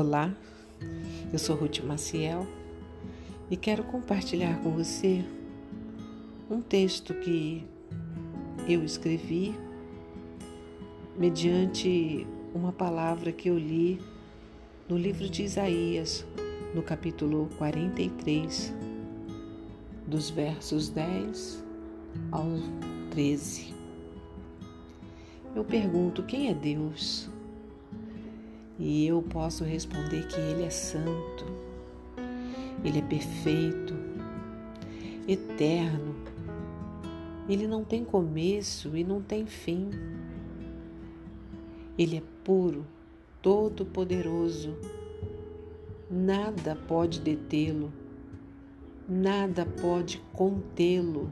Olá, eu sou Ruth Maciel e quero compartilhar com você um texto que eu escrevi mediante uma palavra que eu li no livro de Isaías, no capítulo 43, dos versos 10 ao 13. Eu pergunto: quem é Deus? E eu posso responder que Ele é santo, Ele é perfeito, eterno, Ele não tem começo e não tem fim. Ele é puro, todo-poderoso, nada pode detê-lo, nada pode contê-lo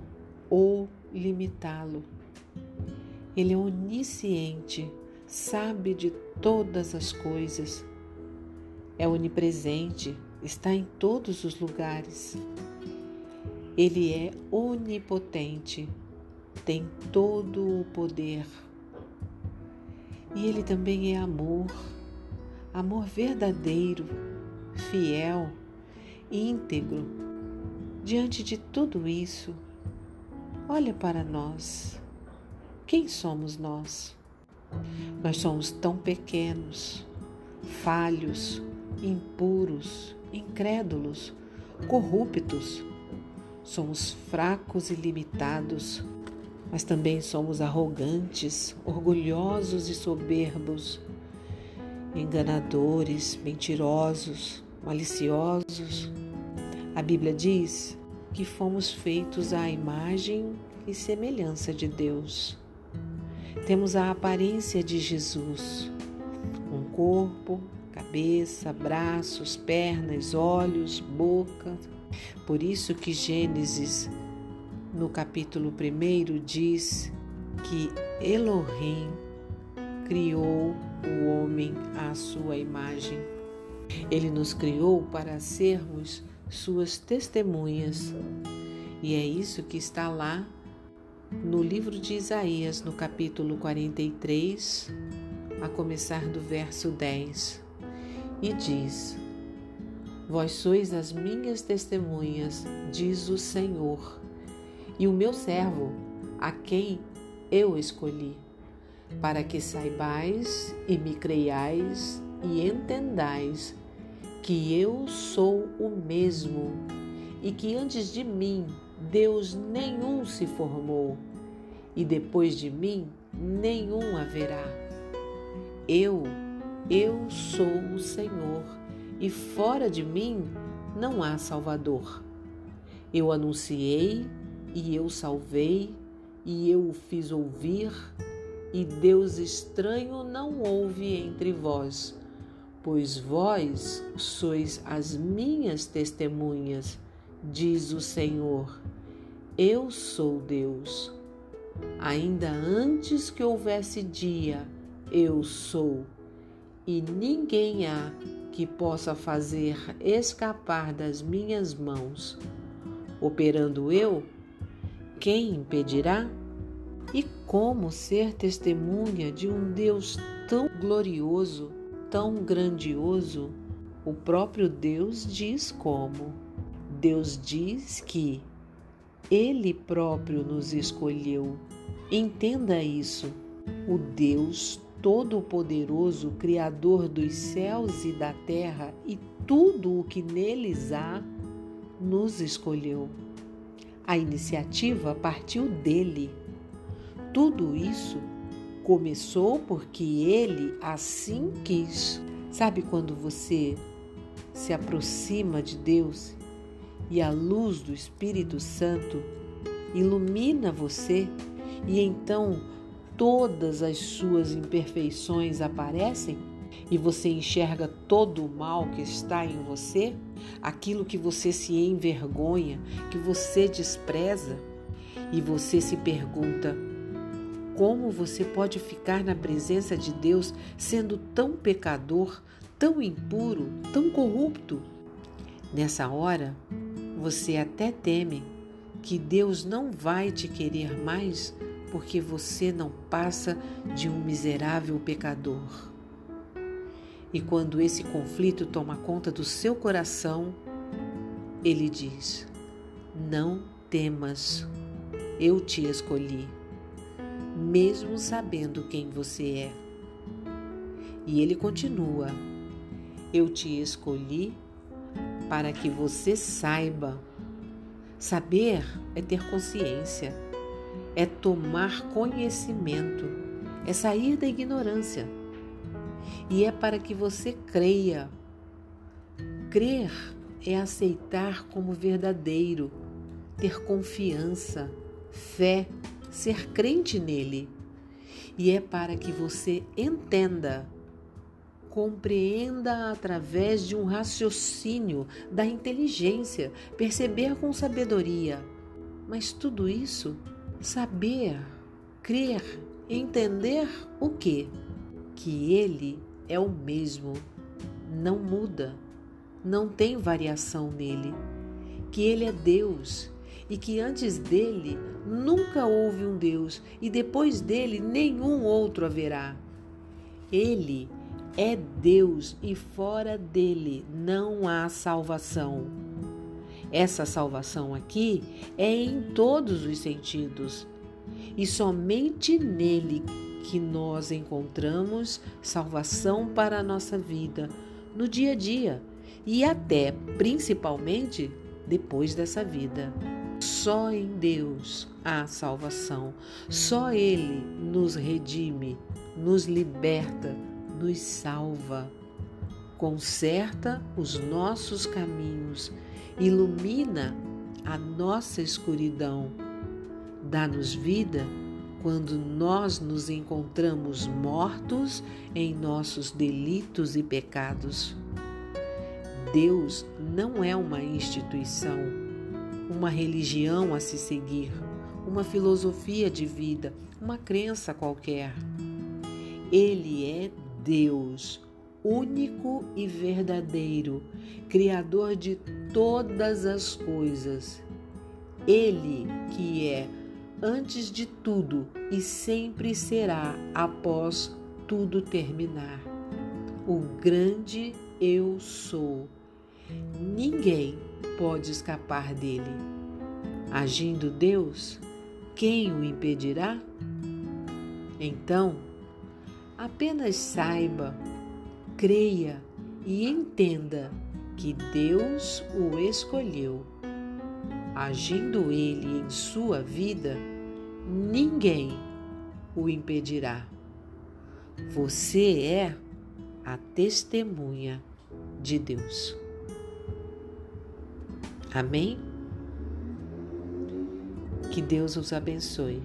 ou limitá-lo. Ele é onisciente, sabe de todas as coisas. É onipresente, está em todos os lugares. Ele é onipotente, tem todo o poder. E ele também é amor, amor verdadeiro, fiel, íntegro. Diante de tudo isso, olha para nós. Quem somos nós? Nós somos tão pequenos, falhos, impuros, incrédulos, corruptos. Somos fracos e limitados, mas também somos arrogantes, orgulhosos e soberbos, enganadores, mentirosos, maliciosos. A Bíblia diz que fomos feitos à imagem e semelhança de Deus. Temos a aparência de Jesus, um corpo, cabeça, braços, pernas, olhos, boca. Por isso que Gênesis, no capítulo 1, diz que Elohim criou o homem à sua imagem. Ele nos criou para sermos suas testemunhas. E é isso que está lá no livro de Isaías, no capítulo 43, a começar do verso 10, e diz: Vós sois as minhas testemunhas, diz o Senhor, e o meu servo, a quem eu escolhi, para que saibais e me creiais e entendais que eu sou o mesmo e que antes de mim Deus nenhum se formou, e depois de mim nenhum haverá. Eu, eu sou o Senhor, e fora de mim não há Salvador. Eu anunciei, e eu salvei, e eu o fiz ouvir, e Deus estranho não houve entre vós, pois vós sois as minhas testemunhas diz o Senhor: Eu sou Deus. Ainda antes que houvesse dia, eu sou, e ninguém há que possa fazer escapar das minhas mãos. Operando eu, quem impedirá? E como ser testemunha de um Deus tão glorioso, tão grandioso? O próprio Deus diz como. Deus diz que Ele próprio nos escolheu. Entenda isso. O Deus Todo-Poderoso, Criador dos céus e da terra e tudo o que neles há, nos escolheu. A iniciativa partiu dele. Tudo isso começou porque ele assim quis. Sabe quando você se aproxima de Deus e a luz do Espírito Santo ilumina você e então todas as suas imperfeições aparecem e você enxerga todo o mal que está em você, aquilo que você se envergonha, que você despreza, e você se pergunta: como você pode ficar na presença de Deus sendo tão pecador, tão impuro, tão corrupto? Nessa hora, você até teme que Deus não vai te querer mais porque você não passa de um miserável pecador. E quando esse conflito toma conta do seu coração, ele diz: Não temas, eu te escolhi, mesmo sabendo quem você é. E ele continua: Eu te escolhi para que você saiba. Saber é ter consciência, é tomar conhecimento, é sair da ignorância. E é para que você creia. Crer é aceitar como verdadeiro, ter confiança, fé, ser crente nele. E é para que você entenda, compreenda através de um raciocínio da inteligência, perceber com sabedoria. Mas tudo isso, saber, crer, entender o quê? Que ele é o mesmo, não muda não tem variação nele, que ele é Deus e que antes dele nunca houve um Deus e depois dele nenhum outro haverá. Ele é Deus e fora dele não há salvação. Essa salvação aqui é em todos os sentidos e somente nele que nós encontramos salvação para a nossa vida no dia a dia e até, principalmente, depois dessa vida. Só em Deus há salvação. Só Ele nos redime, nos liberta, nos salva. Conserta os nossos caminhos, ilumina a nossa escuridão. Dá-nos vida quando nós nos encontramos mortos em nossos delitos e pecados. Deus não é uma instituição, uma religião a se seguir, uma filosofia de vida, uma crença qualquer. Ele é Deus, único e verdadeiro, Criador de todas as coisas. Ele que é antes de tudo e sempre será após tudo terminar. O grande eu sou Ninguém pode escapar dele. Agindo Deus, quem o impedirá? Então, apenas saiba, creia e entenda que Deus o escolheu. Agindo ele em sua vida, ninguém o impedirá. Você é a testemunha de Deus. Amém? Que Deus os abençoe.